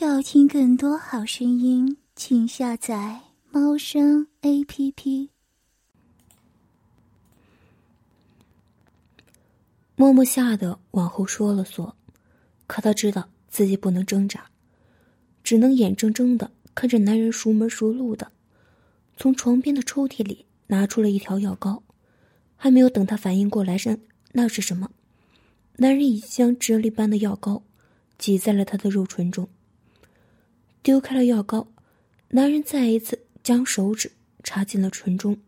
要听更多好声音，请下载猫声 A P P。默默吓得往后缩了缩，可他知道自己不能挣扎，只能眼睁睁的看着男人熟门熟路的从床边的抽屉里拿出了一条药膏，还没有等他反应过来是那是什么，男人已将啫喱般的药膏挤在了他的肉唇中。丢开了药膏，男人再一次将手指插进了唇中，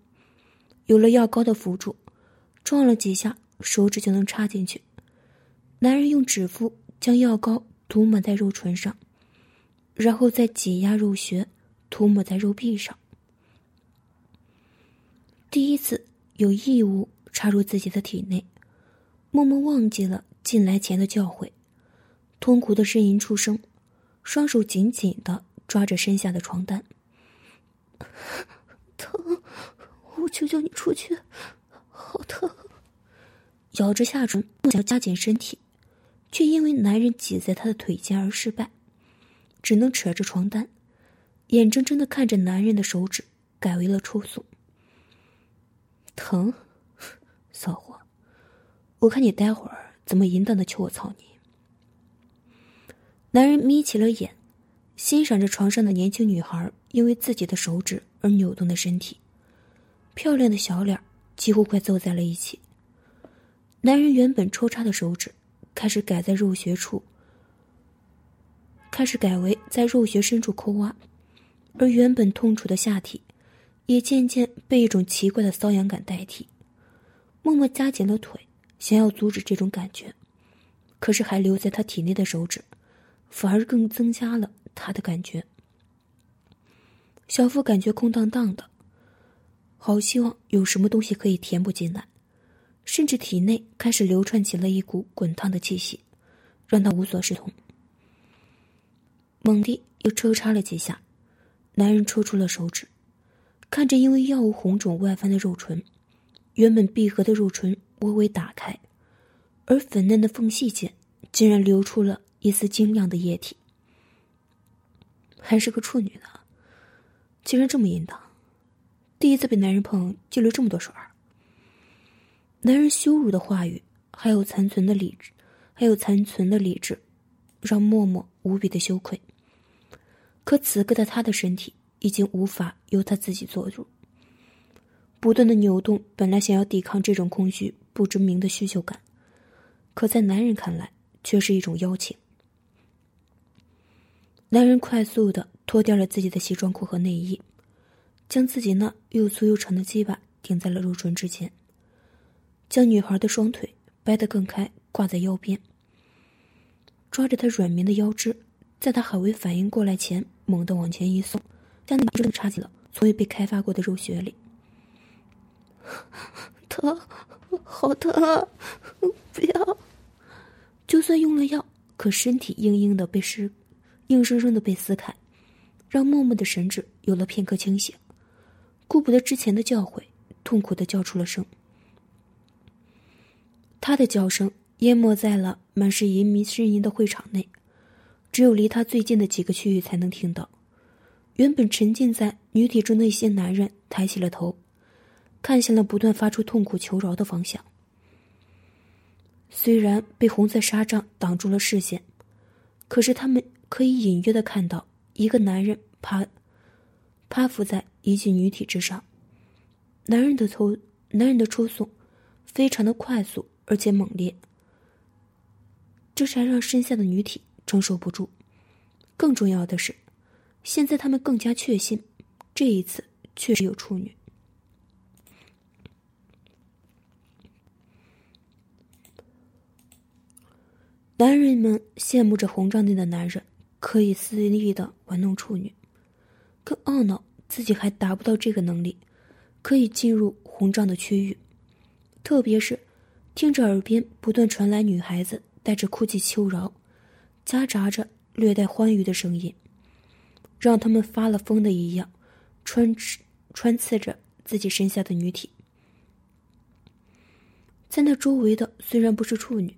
有了药膏的辅助，撞了几下，手指就能插进去。男人用指腹将药膏涂抹在肉唇上，然后再挤压肉穴，涂抹在肉壁上。第一次有异物插入自己的体内，默默忘记了进来前的教诲，痛苦的呻吟出声。双手紧紧的抓着身下的床单，疼！我求求你出去，好疼！咬着下唇，想加紧身体，却因为男人挤在她的腿间而失败，只能扯着床单，眼睁睁的看着男人的手指改为了抽送。疼，骚货！我看你待会儿怎么淫荡的求我操你！男人眯起了眼，欣赏着床上的年轻女孩因为自己的手指而扭动的身体，漂亮的小脸几乎快凑在了一起。男人原本抽插的手指开始改在肉穴处，开始改为在肉穴深处抠挖，而原本痛楚的下体也渐渐被一种奇怪的瘙痒感代替。默默夹紧了腿，想要阻止这种感觉，可是还留在他体内的手指。反而更增加了他的感觉。小腹感觉空荡荡的，好希望有什么东西可以填补进来，甚至体内开始流窜起了一股滚烫的气息，让他无所适从。猛地又抽插了几下，男人抽出了手指，看着因为药物红肿外翻的肉唇，原本闭合的肉唇微微打开，而粉嫩的缝隙间竟然流出了。一丝晶亮的液体，还是个处女呢，竟然这么淫荡！第一次被男人碰就流这么多水儿。男人羞辱的话语，还有残存的理智，还有残存的理智，让默默无比的羞愧。可此刻的他的身体已经无法由他自己做主，不断的扭动，本来想要抵抗这种空虚不知名的需求感，可在男人看来，却是一种邀请。男人快速的脱掉了自己的西装裤和内衣，将自己那又粗又长的鸡巴顶在了肉唇之前，将女孩的双腿掰得更开，挂在腰边，抓着她软绵的腰肢，在她还未反应过来前，猛地往前一送，将那把真的插进了从未被开发过的肉穴里。疼，好疼啊！不要！就算用了药，可身体硬硬的被湿。硬生生的被撕开，让默默的神智有了片刻清醒，顾不得之前的教诲，痛苦的叫出了声。他的叫声淹没在了满是淫迷呻吟的会场内，只有离他最近的几个区域才能听到。原本沉浸在女体中的一些男人抬起了头，看向了不断发出痛苦求饶的方向。虽然被红色纱帐挡住了视线，可是他们。可以隐约的看到一个男人趴，趴伏在一具女体之上。男人的抽，男人的抽送，非常的快速而且猛烈。这才让身下的女体承受不住。更重要的是，现在他们更加确信，这一次确实有处女。男人们羡慕着红帐内的男人。可以肆意的玩弄处女，更懊恼自己还达不到这个能力，可以进入红帐的区域。特别是听着耳边不断传来女孩子带着哭泣求饶，夹杂着略带欢愉的声音，让他们发了疯的一样，穿刺穿刺着自己身下的女体。在那周围的虽然不是处女，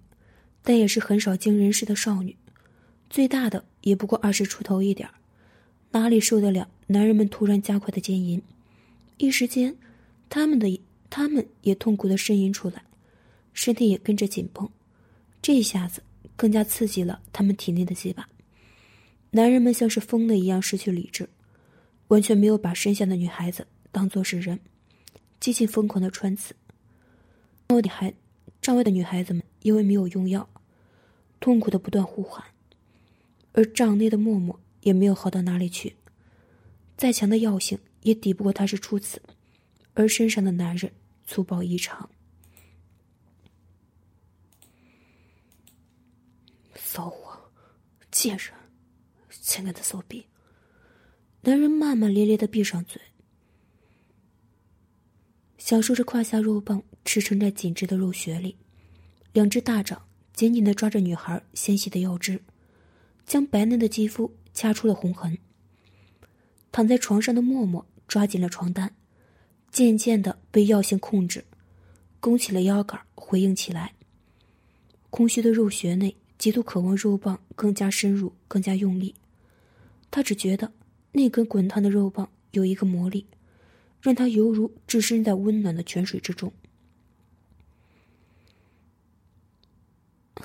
但也是很少经人事的少女，最大的。也不过二十出头一点哪里受得了男人们突然加快的奸淫？一时间，他们的他们也痛苦的呻吟出来，身体也跟着紧绷。这一下子更加刺激了他们体内的鸡巴。男人们像是疯了一样失去理智，完全没有把身下的女孩子当作是人，激进疯狂的穿刺。外的孩，帐外的女孩子们因为没有用药，痛苦的不断呼喊，而帐内的默默也没有好到哪里去，再强的药性也抵不过他是初次，而身上的男人粗暴异常，骚货，贱人。亲爱的骚逼！男人骂骂咧咧的闭上嘴，享受着胯下肉棒驰骋在紧致的肉穴里，两只大掌紧紧的抓着女孩纤细的腰肢，将白嫩的肌肤掐出了红痕。躺在床上的默默抓紧了床单，渐渐的被药性控制，弓起了腰杆回应起来。空虚的肉穴内，极度渴望肉棒更加深入，更加用力。他只觉得那根滚烫的肉棒有一个魔力，让他犹如置身在温暖的泉水之中。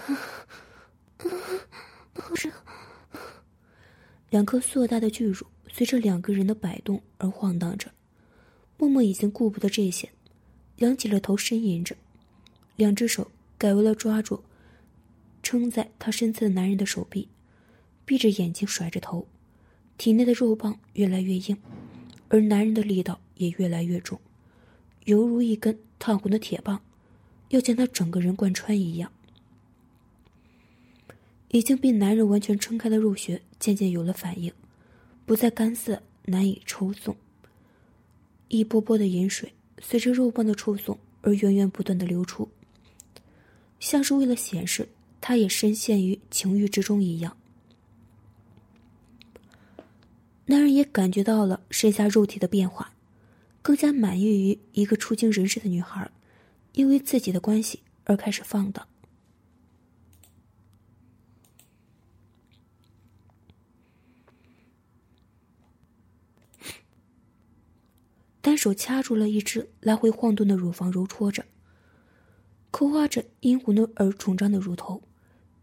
好热！两颗硕大的巨乳随着两个人的摆动而晃荡着。默默已经顾不得这些，仰起了头呻吟着，两只手改为了抓住撑在他身侧的男人的手臂，闭着眼睛甩着头。体内的肉棒越来越硬，而男人的力道也越来越重，犹如一根烫红的铁棒，要将他整个人贯穿一样。已经被男人完全撑开的肉穴渐渐有了反应，不再干涩难以抽送。一波波的饮水随着肉棒的抽送而源源不断的流出，像是为了显示他也深陷于情欲之中一样。男人也感觉到了身下肉体的变化，更加满意于一个初经人世的女孩，因为自己的关系而开始放荡。单手掐住了一只来回晃动的乳房，揉搓着，刻画着殷红的而肿胀的乳头，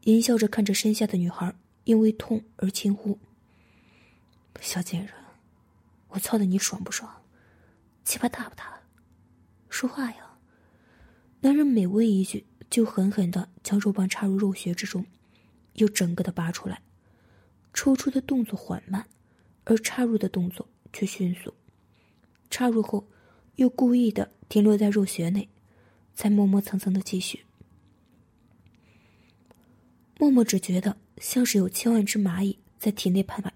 淫笑着看着身下的女孩，因为痛而轻呼。小贱人，我操的你爽不爽？鸡巴大不大？说话呀！男人每问一句，就狠狠的将肉棒插入肉穴之中，又整个的拔出来。抽出的动作缓慢，而插入的动作却迅速。插入后，又故意的停留在肉穴内，才磨磨蹭蹭的继续。默默只觉得像是有千万只蚂蚁在体内盘旋。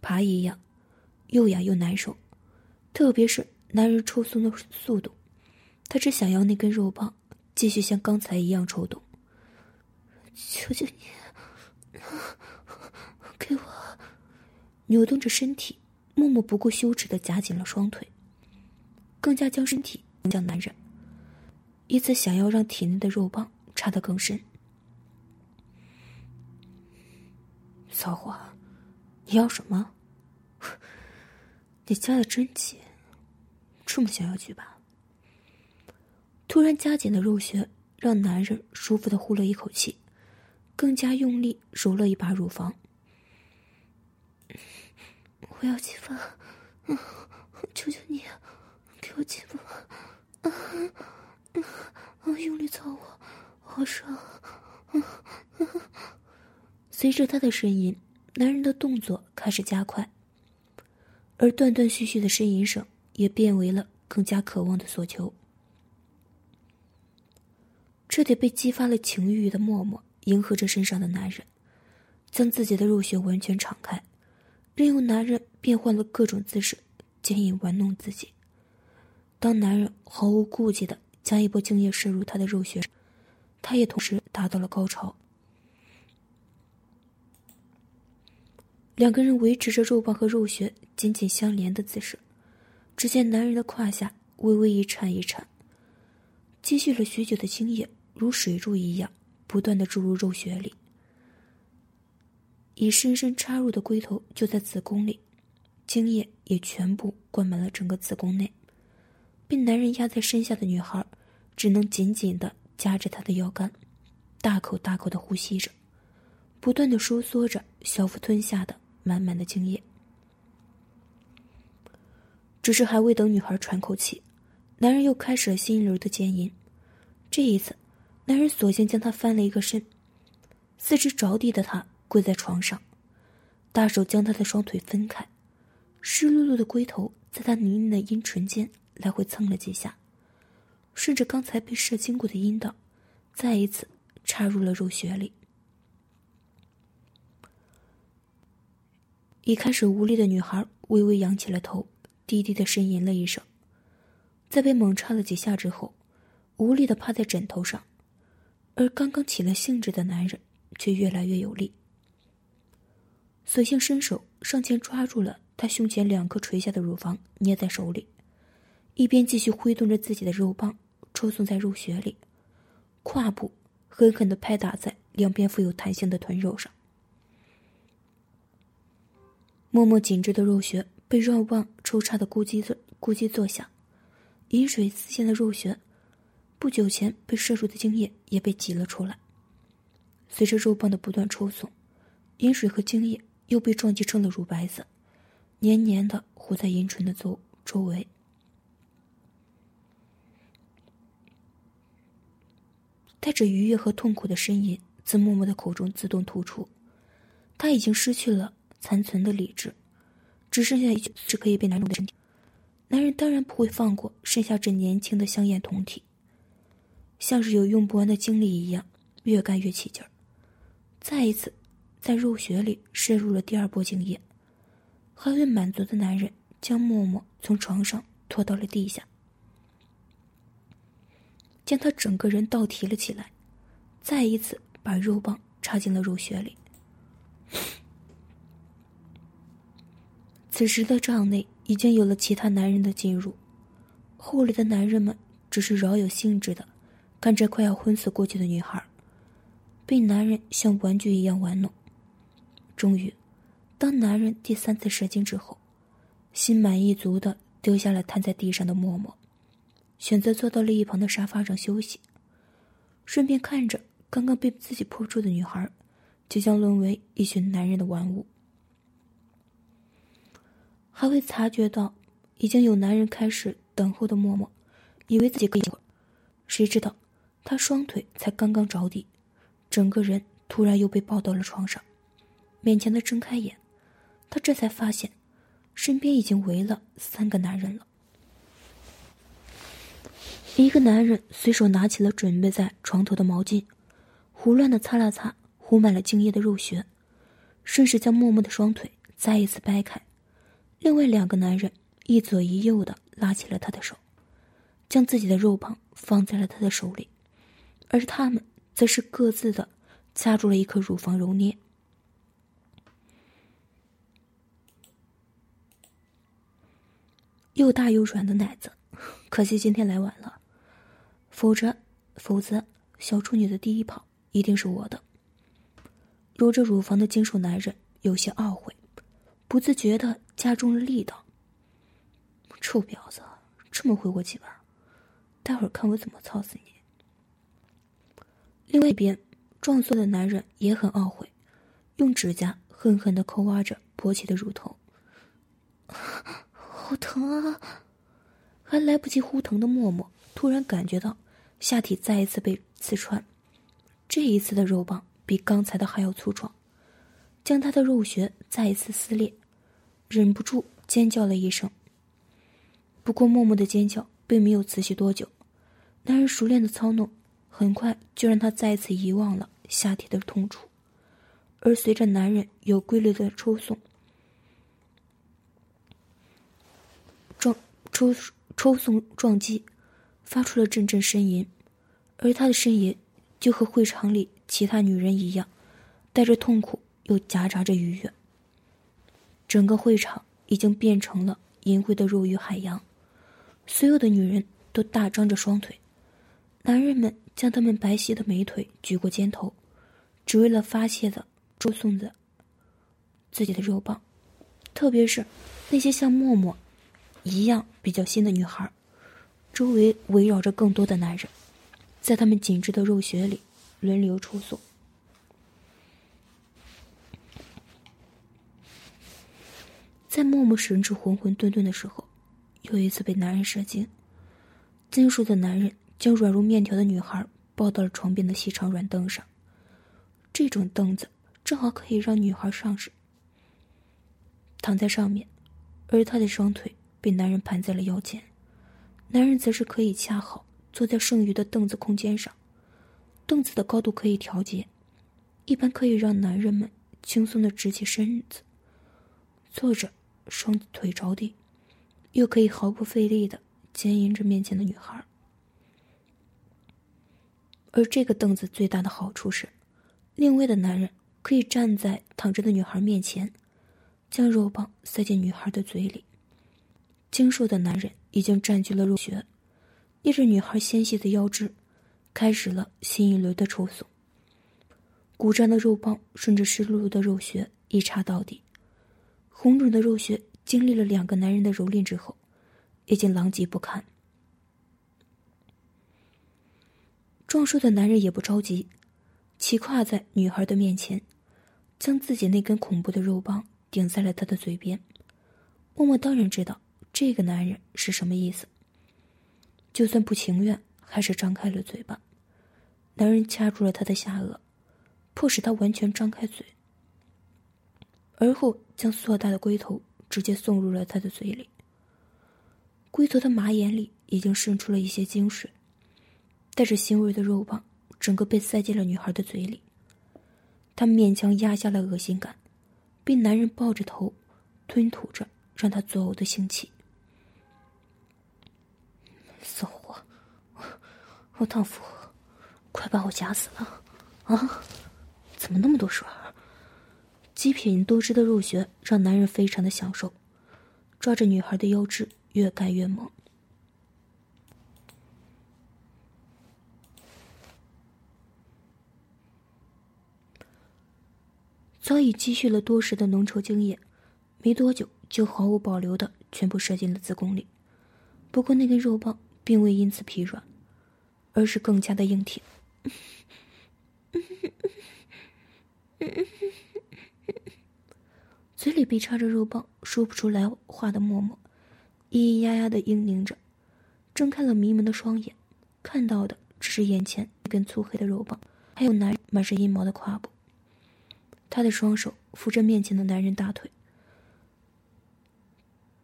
爬一样，又痒又难受，特别是男人抽松的速度，他只想要那根肉棒继续像刚才一样抽动。求求你，给我！扭动着身体，默默不顾羞耻的夹紧了双腿，更加将身体向男人，以此想要让体内的肉棒插得更深。骚货，你要什么？你夹的真紧，这么想要举吧？突然加紧的肉穴让男人舒服的呼了一口气，更加用力揉了一把乳房。我要鸡巴，求求你，给我鸡巴！啊，用力操我，好爽！随着他的呻吟，男人的动作开始加快。而断断续续的呻吟声也变为了更加渴望的所求。彻底被激发了情欲的默默迎合着身上的男人，将自己的肉穴完全敞开，任由男人变换了各种姿势，奸淫玩弄自己。当男人毫无顾忌的将一波精液射入他的肉穴，他也同时达到了高潮。两个人维持着肉棒和肉穴紧紧相连的姿势，只见男人的胯下微微一颤一颤。积蓄了许久的精液如水柱一样，不断的注入肉穴里。已深深插入的龟头就在子宫里，精液也全部灌满了整个子宫内。被男人压在身下的女孩，只能紧紧的夹着他的腰杆，大口大口的呼吸着，不断的收缩着小腹吞下的满满的精液。只是还未等女孩喘口气，男人又开始了新一轮的奸淫。这一次，男人索性将她翻了一个身，四肢着地的她跪在床上，大手将她的双腿分开，湿漉漉的龟头在她泥泞的阴唇间来回蹭了几下，顺着刚才被射经过的阴道，再一次插入了肉穴里。一开始无力的女孩微微扬起了头。低低的呻吟了一声，在被猛插了几下之后，无力的趴在枕头上，而刚刚起了兴致的男人却越来越有力，索性伸手上前抓住了他胸前两颗垂下的乳房，捏在手里，一边继续挥动着自己的肉棒抽送在肉穴里，胯部狠狠的拍打在两边富有弹性的臀肉上，默默紧致的肉穴。被肉棒抽插的咕叽的咕叽作响，饮水四溅的肉穴，不久前被射入的精液也被挤了出来。随着肉棒的不断抽送，饮水和精液又被撞击成了乳白色，黏黏的糊在阴唇的周周围。带着愉悦和痛苦的呻吟自默默的口中自动吐出，他已经失去了残存的理智。只剩下一具是可以被男人的身体，男人当然不会放过剩下这年轻的香艳酮体，像是有用不完的精力一样，越干越起劲儿。再一次，在肉穴里渗入了第二波精液，还未满足的男人将默默从床上拖到了地下，将他整个人倒提了起来，再一次把肉棒插进了肉穴里。此时的帐内已经有了其他男人的进入，后来的男人们只是饶有兴致的看着快要昏死过去的女孩，被男人像玩具一样玩弄。终于，当男人第三次射精之后，心满意足的丢下了瘫在地上的默默，选择坐到了一旁的沙发上休息，顺便看着刚刚被自己破处的女孩，即将沦为一群男人的玩物。还未察觉到，已经有男人开始等候的默默，以为自己可以会儿，谁知道，他双腿才刚刚着地，整个人突然又被抱到了床上，勉强的睁开眼，他这才发现，身边已经围了三个男人了。一个男人随手拿起了准备在床头的毛巾，胡乱的擦了擦糊满了精液的肉穴，顺势将默默的双腿再一次掰开。另外两个男人一左一右的拉起了他的手，将自己的肉棒放在了他的手里，而他们则是各自的掐住了一颗乳房揉捏。又大又软的奶子，可惜今天来晚了，否则，否则小处女的第一炮一定是我的。揉着乳房的金属男人有些懊悔。不自觉的加重了力道。臭婊子，这么会过几玩？待会儿看我怎么操死你！另外一边，壮硕的男人也很懊悔，用指甲狠狠的抠挖着勃起的乳头。好疼啊！还来不及呼疼的默默，突然感觉到下体再一次被刺穿，这一次的肉棒比刚才的还要粗壮。将他的肉穴再一次撕裂，忍不住尖叫了一声。不过默默的尖叫并没有持续多久，男人熟练的操弄，很快就让他再次遗忘了下体的痛楚，而随着男人有规律的抽送，撞抽抽送撞击，发出了阵阵呻吟，而他的呻吟就和会场里其他女人一样，带着痛苦。又夹杂着愉悦。整个会场已经变成了淫秽的肉欲海洋，所有的女人都大张着双腿，男人们将他们白皙的美腿举过肩头，只为了发泄的、抽送的自己的肉棒，特别是那些像默默一样比较新的女孩，周围围绕着更多的男人，在他们紧致的肉穴里轮流出送。在默默神志浑浑沌沌的时候，又一次被男人射精，精瘦的男人将软如面条的女孩抱到了床边的细长软凳上。这种凳子正好可以让女孩上身躺在上面，而她的双腿被男人盘在了腰间，男人则是可以恰好坐在剩余的凳子空间上。凳子的高度可以调节，一般可以让男人们轻松的直起身子，坐着。双腿着地，又可以毫不费力的牵引着面前的女孩。而这个凳子最大的好处是，另外的男人可以站在躺着的女孩面前，将肉棒塞进女孩的嘴里。精瘦的男人已经占据了肉穴，捏着女孩纤细的腰肢，开始了新一轮的抽送。鼓胀的肉棒顺着湿漉漉的肉穴一插到底。红肿的肉穴经历了两个男人的蹂躏之后，已经狼藉不堪。壮硕的男人也不着急，骑跨在女孩的面前，将自己那根恐怖的肉棒顶在了她的嘴边。默默当然知道这个男人是什么意思，就算不情愿，还是张开了嘴巴。男人掐住了他的下颚，迫使他完全张开嘴。而后将硕大的龟头直接送入了他的嘴里。龟头的马眼里已经渗出了一些精水，带着腥味的肉棒整个被塞进了女孩的嘴里。她勉强压下了恶心感，被男人抱着头，吞吐着让她作呕的腥气。骚货，我荡妇，快把我夹死了！啊，怎么那么多水？极品多汁的肉穴让男人非常的享受，抓着女孩的腰肢越干越猛。早已积蓄了多时的浓稠精液，没多久就毫无保留的全部射进了子宫里。不过那根肉棒并未因此疲软，而是更加的硬挺。嘴里被插着肉棒，说不出来话的默默，咿咿呀呀的嘤咛着，睁开了迷蒙的双眼，看到的只是眼前一根粗黑的肉棒，还有男人满是阴毛的胯部。他的双手扶着面前的男人大腿，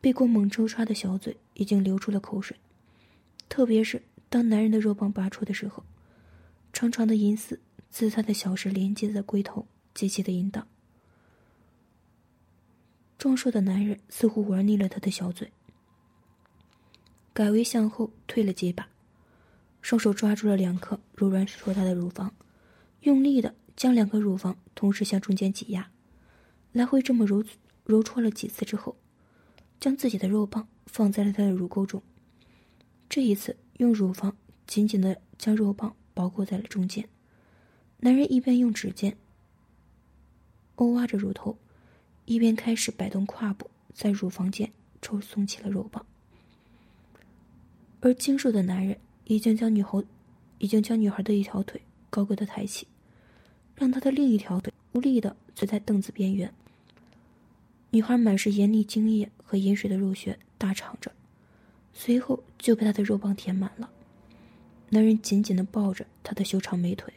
被过猛抽插的小嘴已经流出了口水，特别是当男人的肉棒拔出的时候，长长的银丝自他的小穴连接在龟头，极其的淫荡。壮硕的男人似乎玩腻了他的小嘴，改为向后退了几把，双手抓住了两颗柔软硕大的乳房，用力的将两颗乳房同时向中间挤压，来回这么揉揉搓了几次之后，将自己的肉棒放在了他的乳沟中，这一次用乳房紧紧的将肉棒包裹在了中间，男人一边用指尖勾挖着乳头。一边开始摆动胯部，在乳房间抽送起了肉棒，而精瘦的男人已经将女猴，已经将女孩的一条腿高高的抬起，让她的另一条腿无力的坐在凳子边缘。女孩满是盐腻精液和饮水的肉穴大敞着，随后就被他的肉棒填满了。男人紧紧的抱着她的修长美腿，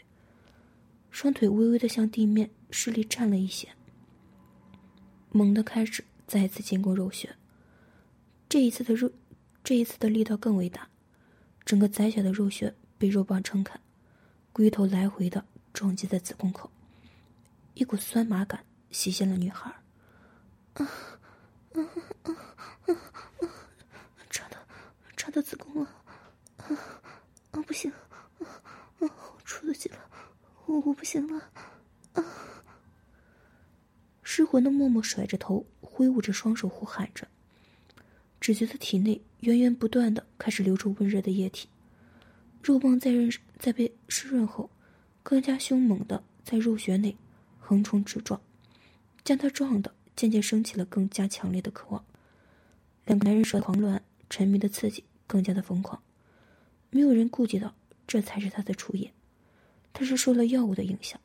双腿微微的向地面施力站了一些。猛地开始再次进攻肉穴，这一次的肉，这一次的力道更为大，整个窄小的肉穴被肉棒撑开，龟头来回的撞击在子宫口，一股酸麻感袭向了女孩。啊啊啊！插的插的子宫啊啊啊！不行，啊啊！我出得去了，我我不行了，啊！失魂的默默甩着头，挥舞着双手，呼喊着，只觉得体内源源不断的开始流出温热的液体，肉棒在润在被湿润后，更加凶猛的在肉穴内横冲直撞，将他撞的渐渐升起了更加强烈的渴望。两个男人舌狂乱、沉迷的刺激更加的疯狂。没有人顾及到，这才是他的初夜，他是受了药物的影响。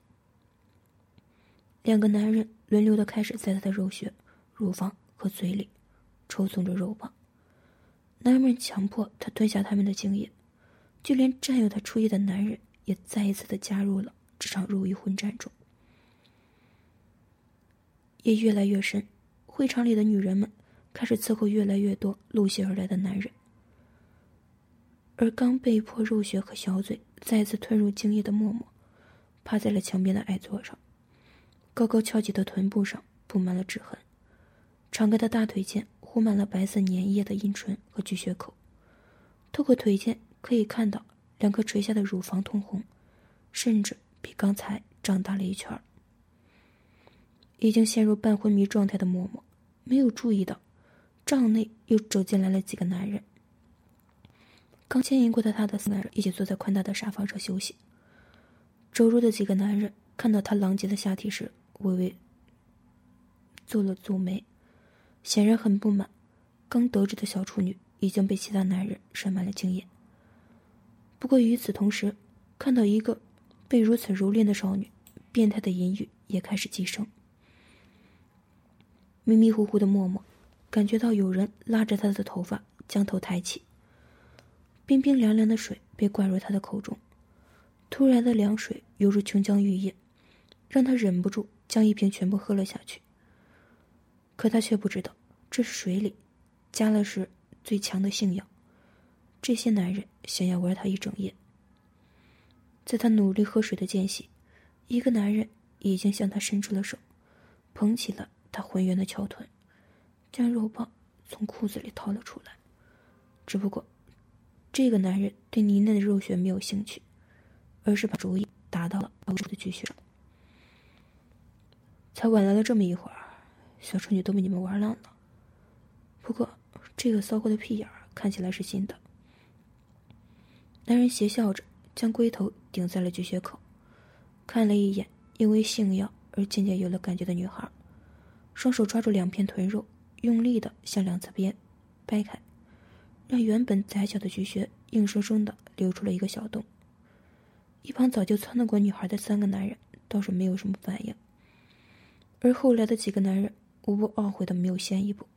两个男人轮流的开始在他的肉穴、乳房和嘴里抽送着肉棒，男人们强迫他吞下他们的精液，就连占有他初夜的男人也再一次的加入了这场肉欲混战中。夜越来越深，会场里的女人们开始伺候越来越多陆续而来的男人，而刚被迫肉血和小嘴再次吞入精液的默默，趴在了墙边的矮座上。高高翘起的臀部上布满了指痕，敞开的大腿间糊满了白色粘液的阴唇和巨穴口，透过腿间可以看到两颗垂下的乳房通红，甚至比刚才长大了一圈。已经陷入半昏迷状态的默默，没有注意到帐内又走进来了几个男人。刚牵引过的他的四男人一起坐在宽大的沙发上休息。周入的几个男人看到他狼藉的下体时，微微皱了皱眉，显然很不满。刚得知的小处女已经被其他男人塞满了经验。不过与此同时，看到一个被如此蹂躏的少女，变态的淫欲也开始激升。迷迷糊糊的默默，感觉到有人拉着他的头发，将头抬起。冰冰凉凉的水被灌入他的口中，突然的凉水犹如琼浆玉液，让他忍不住。将一瓶全部喝了下去。可他却不知道，这是水里加了是最强的性药。这些男人想要玩他一整夜。在他努力喝水的间隙，一个男人已经向他伸出了手，捧起了他浑圆的翘臀，将肉棒从裤子里掏了出来。只不过，这个男人对妮娜的肉穴没有兴趣，而是把主意打到了高处的巨穴。才晚来了这么一会儿，小处女都被你们玩烂了。不过，这个骚货的屁眼看起来是新的。男人邪笑着，将龟头顶在了巨穴口，看了一眼因为性药而渐渐有了感觉的女孩，双手抓住两片臀肉，用力的向两侧边掰开，让原本窄小的菊穴硬生生的留出了一个小洞。一旁早就窜得过女孩的三个男人倒是没有什么反应。而后来的几个男人无不懊悔的没有先一步，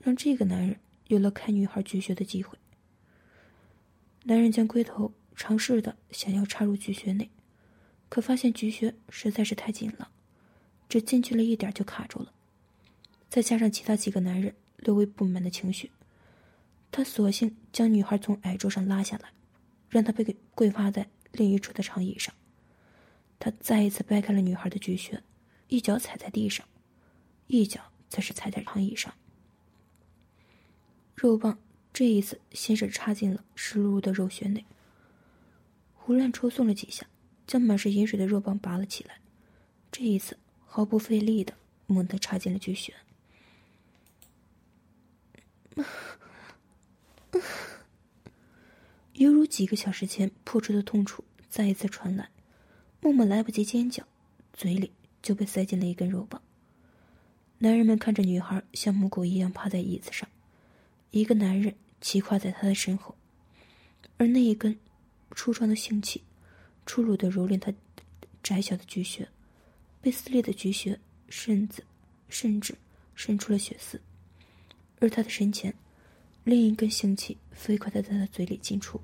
让这个男人有了开女孩菊穴的机会。男人将龟头尝试的想要插入菊穴内，可发现菊穴实在是太紧了，只进去了一点就卡住了。再加上其他几个男人略微不满的情绪，他索性将女孩从矮桌上拉下来，让她被跪趴在另一处的长椅上。他再一次掰开了女孩的巨穴。一脚踩在地上，一脚则是踩在长椅上。肉棒这一次先是插进了湿漉漉的肉穴内，胡乱抽送了几下，将满是饮水的肉棒拔了起来。这一次毫不费力的猛地插进了巨穴，犹如几个小时前破出的痛楚再一次传来。默默来不及尖叫，嘴里。就被塞进了一根肉棒。男人们看着女孩像母狗一样趴在椅子上，一个男人骑跨在她的身后，而那一根粗壮的性器，粗鲁的蹂躏她窄小的菊穴，被撕裂的菊穴甚至甚至渗出了血丝，而他的身前，另一根性器飞快的在他嘴里进出。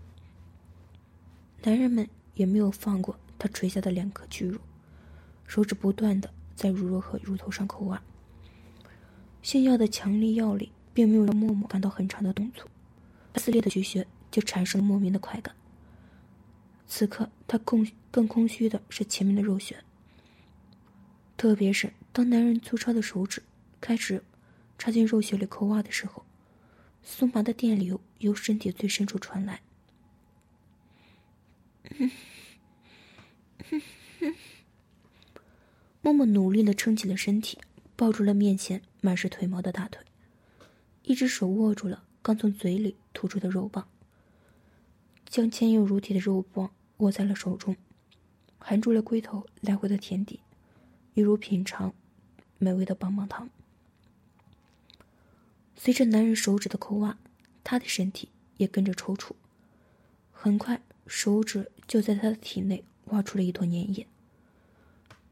男人们也没有放过他垂下的两颗巨乳。手指不断的在乳肉和乳头上抠挖，性药的强力药力并没有让默默感到很长的动作，撕裂的菊穴就产生了莫名的快感。此刻他空更空虚的是前面的肉穴，特别是当男人粗糙的手指开始插进肉穴里抠挖的时候，酥麻的电流由身体最深处传来。默默努力的撑起了身体，抱住了面前满是腿毛的大腿，一只手握住了刚从嘴里吐出的肉棒，将坚硬如铁的肉棒握在了手中，含住了龟头来回的舔舐，一如品尝美味的棒棒糖。随着男人手指的抠挖，他的身体也跟着抽搐。很快，手指就在他的体内挖出了一坨粘液。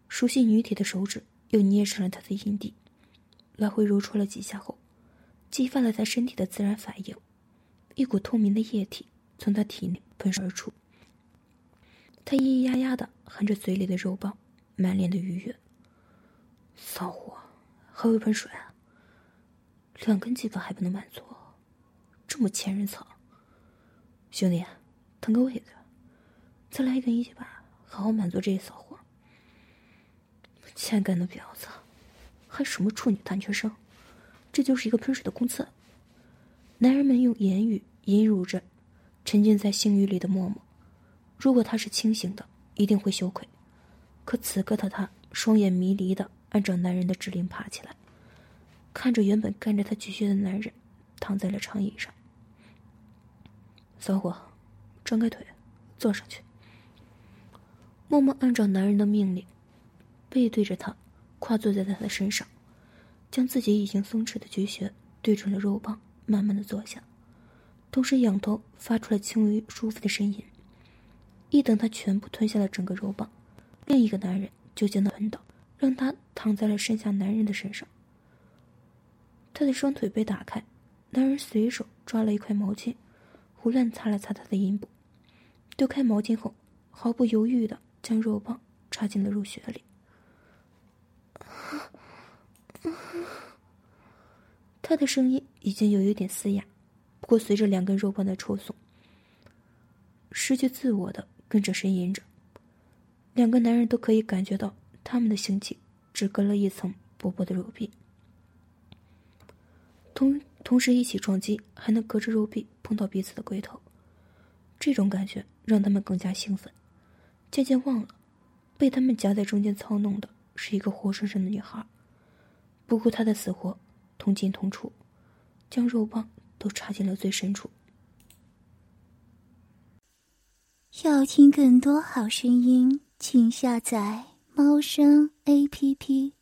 熟悉女体的手指又捏上了他的阴蒂，来回揉搓了几下后，激发了他身体的自然反应，一股透明的液体从他体内喷射而出。他咿咿呀呀的含着嘴里的肉棒，满脸的愉悦。骚货，还有一盆水啊！两根鸡巴还不能满足，这么千人草。兄弟，腾个位子，再来一根一起吧，好好满足这些骚货。欠干的婊子，还什么处女大学生？这就是一个喷水的公厕。男人们用言语引辱着沉浸在性欲里的默默。如果他是清醒的，一定会羞愧。可此刻的他，双眼迷离的按照男人的指令爬起来，看着原本干着他巨穴的男人，躺在了长椅上。骚货，张开腿，坐上去。默默按照男人的命令。背对着他，跨坐在他的身上，将自己已经松弛的巨穴对准了肉棒，慢慢的坐下，同时仰头发出了轻微舒服的呻吟。一等他全部吞下了整个肉棒，另一个男人就将他推倒，让他躺在了身下男人的身上。他的双腿被打开，男人随手抓了一块毛巾，胡乱擦了擦他的阴部，丢开毛巾后，毫不犹豫的将肉棒插进了肉穴里。他的声音已经有一点嘶哑，不过随着两根肉棒的抽送，失去自我的跟着呻吟着。两个男人都可以感觉到他们的性器只隔了一层薄薄的肉壁，同同时一起撞击，还能隔着肉壁碰到彼此的龟头。这种感觉让他们更加兴奋，渐渐忘了被他们夹在中间操弄的是一个活生生的女孩，不顾她的死活。同进同出，将肉棒都插进了最深处。要听更多好声音，请下载猫声 A P P。